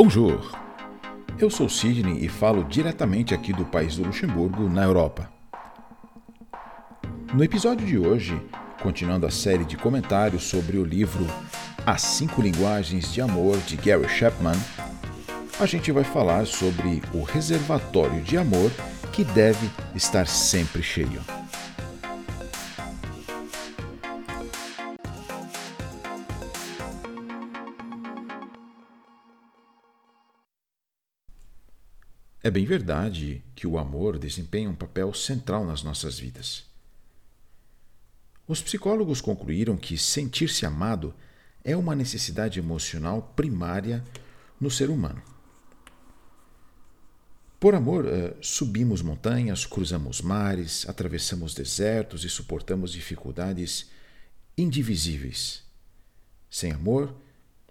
Bonjour! Eu sou Sidney e falo diretamente aqui do país do Luxemburgo, na Europa. No episódio de hoje, continuando a série de comentários sobre o livro As Cinco Linguagens de Amor de Gary Chapman, a gente vai falar sobre o reservatório de amor que deve estar sempre cheio. É bem verdade que o amor desempenha um papel central nas nossas vidas. Os psicólogos concluíram que sentir-se amado é uma necessidade emocional primária no ser humano. Por amor, eh, subimos montanhas, cruzamos mares, atravessamos desertos e suportamos dificuldades indivisíveis. Sem amor,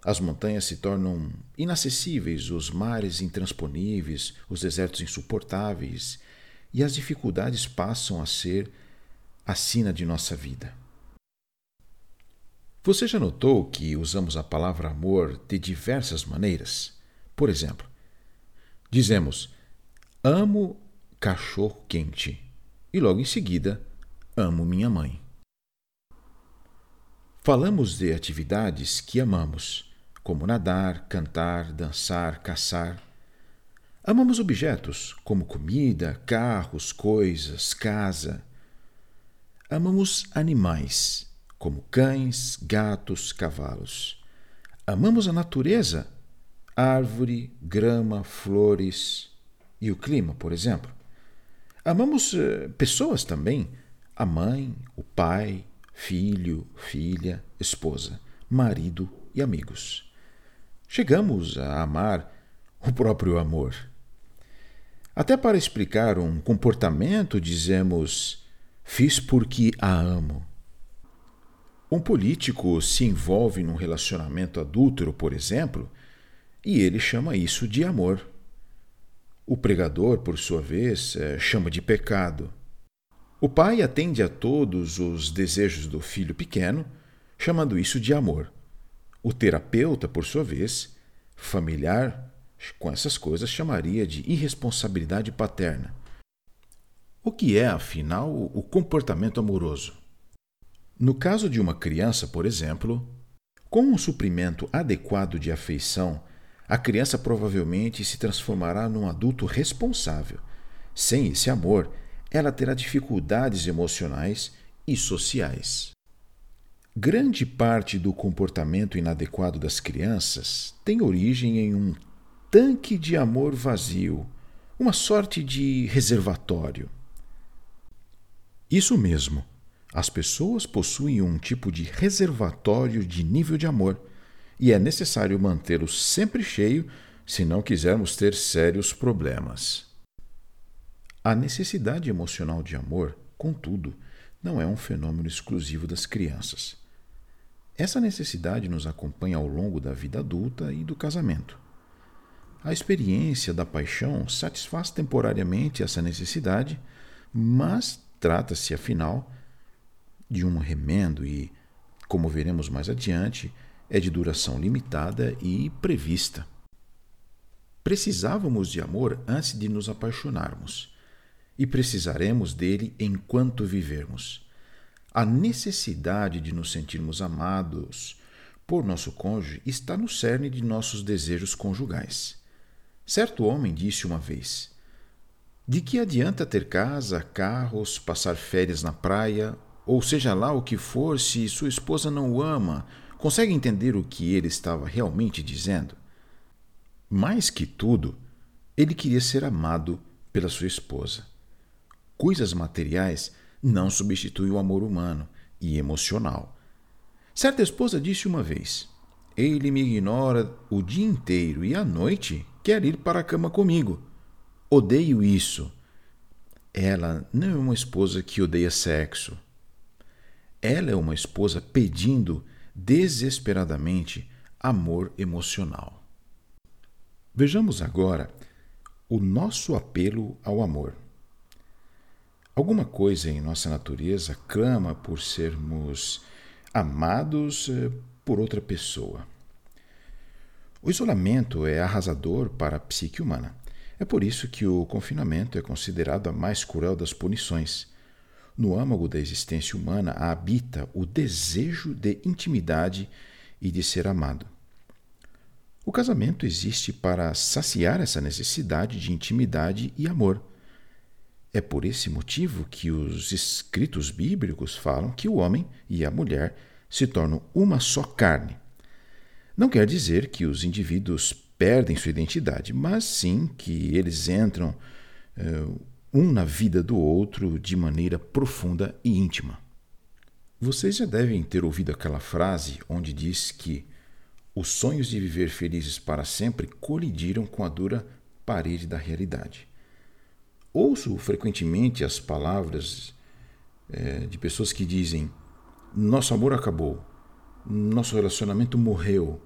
as montanhas se tornam inacessíveis, os mares intransponíveis, os desertos insuportáveis, e as dificuldades passam a ser a sina de nossa vida. Você já notou que usamos a palavra amor de diversas maneiras? Por exemplo, dizemos amo cachorro quente e logo em seguida amo minha mãe. Falamos de atividades que amamos como nadar, cantar, dançar, caçar. Amamos objetos, como comida, carros, coisas, casa. Amamos animais, como cães, gatos, cavalos. Amamos a natureza, árvore, grama, flores e o clima, por exemplo. Amamos uh, pessoas também, a mãe, o pai, filho, filha, esposa, marido e amigos chegamos a amar o próprio amor. Até para explicar um comportamento, dizemos: fiz porque a amo. Um político se envolve num relacionamento adúltero, por exemplo, e ele chama isso de amor. O pregador, por sua vez, eh, chama de pecado. O pai atende a todos os desejos do filho pequeno, chamando isso de amor. O terapeuta, por sua vez, familiar, com essas coisas chamaria de irresponsabilidade paterna. O que é, afinal, o comportamento amoroso? No caso de uma criança, por exemplo, com um suprimento adequado de afeição, a criança provavelmente se transformará num adulto responsável. Sem esse amor, ela terá dificuldades emocionais e sociais. Grande parte do comportamento inadequado das crianças tem origem em um tanque de amor vazio, uma sorte de reservatório. Isso mesmo, as pessoas possuem um tipo de reservatório de nível de amor e é necessário mantê-lo sempre cheio se não quisermos ter sérios problemas. A necessidade emocional de amor, contudo, não é um fenômeno exclusivo das crianças. Essa necessidade nos acompanha ao longo da vida adulta e do casamento. A experiência da paixão satisfaz temporariamente essa necessidade, mas trata-se, afinal, de um remendo e, como veremos mais adiante, é de duração limitada e prevista. Precisávamos de amor antes de nos apaixonarmos, e precisaremos dele enquanto vivermos. A necessidade de nos sentirmos amados por nosso cônjuge está no cerne de nossos desejos conjugais. Certo homem disse uma vez: De que adianta ter casa, carros, passar férias na praia, ou seja lá o que for, se sua esposa não o ama? Consegue entender o que ele estava realmente dizendo? Mais que tudo, ele queria ser amado pela sua esposa. Coisas materiais não substitui o amor humano e emocional. Certa esposa disse uma vez: Ele me ignora o dia inteiro e à noite quer ir para a cama comigo. Odeio isso. Ela não é uma esposa que odeia sexo. Ela é uma esposa pedindo desesperadamente amor emocional. Vejamos agora o nosso apelo ao amor. Alguma coisa em nossa natureza clama por sermos amados eh, por outra pessoa. O isolamento é arrasador para a psique humana. É por isso que o confinamento é considerado a mais cruel das punições. No âmago da existência humana habita o desejo de intimidade e de ser amado. O casamento existe para saciar essa necessidade de intimidade e amor. É por esse motivo que os escritos bíblicos falam que o homem e a mulher se tornam uma só carne. Não quer dizer que os indivíduos perdem sua identidade, mas sim que eles entram uh, um na vida do outro de maneira profunda e íntima. Vocês já devem ter ouvido aquela frase onde diz que os sonhos de viver felizes para sempre colidiram com a dura parede da realidade. Ouço frequentemente as palavras é, de pessoas que dizem: Nosso amor acabou, nosso relacionamento morreu.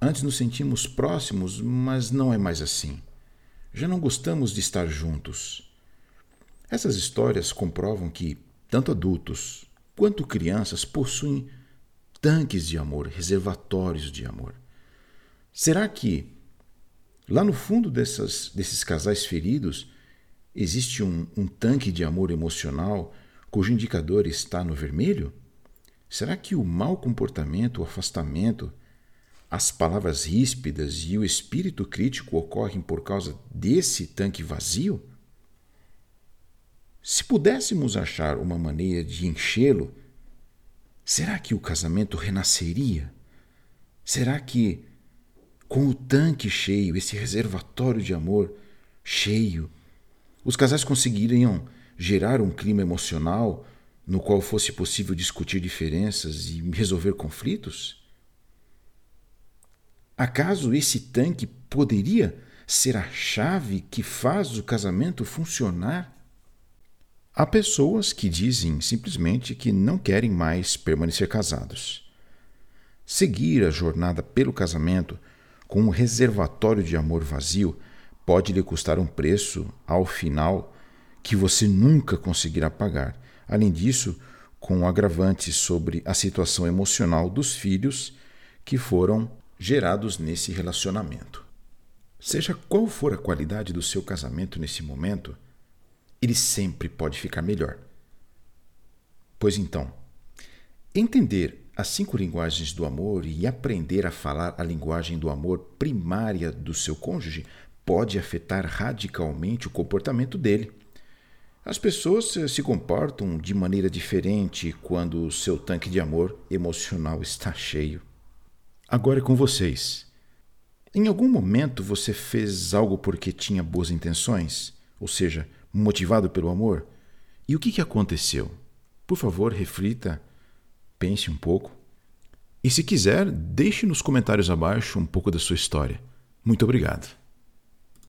Antes nos sentimos próximos, mas não é mais assim. Já não gostamos de estar juntos. Essas histórias comprovam que tanto adultos quanto crianças possuem tanques de amor, reservatórios de amor. Será que lá no fundo dessas, desses casais feridos existe um, um tanque de amor emocional cujo indicador está no vermelho? Será que o mau comportamento, o afastamento, as palavras ríspidas e o espírito crítico ocorrem por causa desse tanque vazio? Se pudéssemos achar uma maneira de enchê-lo, será que o casamento renasceria? Será que, com o tanque cheio, esse reservatório de amor cheio, os casais conseguiriam gerar um clima emocional no qual fosse possível discutir diferenças e resolver conflitos? Acaso esse tanque poderia ser a chave que faz o casamento funcionar? Há pessoas que dizem simplesmente que não querem mais permanecer casados. Seguir a jornada pelo casamento com um reservatório de amor vazio pode lhe custar um preço, ao final, que você nunca conseguirá pagar. Além disso, com agravantes sobre a situação emocional dos filhos que foram gerados nesse relacionamento. Seja qual for a qualidade do seu casamento nesse momento, ele sempre pode ficar melhor. Pois então, entender as cinco linguagens do amor e aprender a falar a linguagem do amor primária do seu cônjuge pode afetar radicalmente o comportamento dele. As pessoas se comportam de maneira diferente quando o seu tanque de amor emocional está cheio. Agora é com vocês. Em algum momento você fez algo porque tinha boas intenções? Ou seja, motivado pelo amor? E o que, que aconteceu? Por favor, reflita, pense um pouco. E se quiser, deixe nos comentários abaixo um pouco da sua história. Muito obrigado.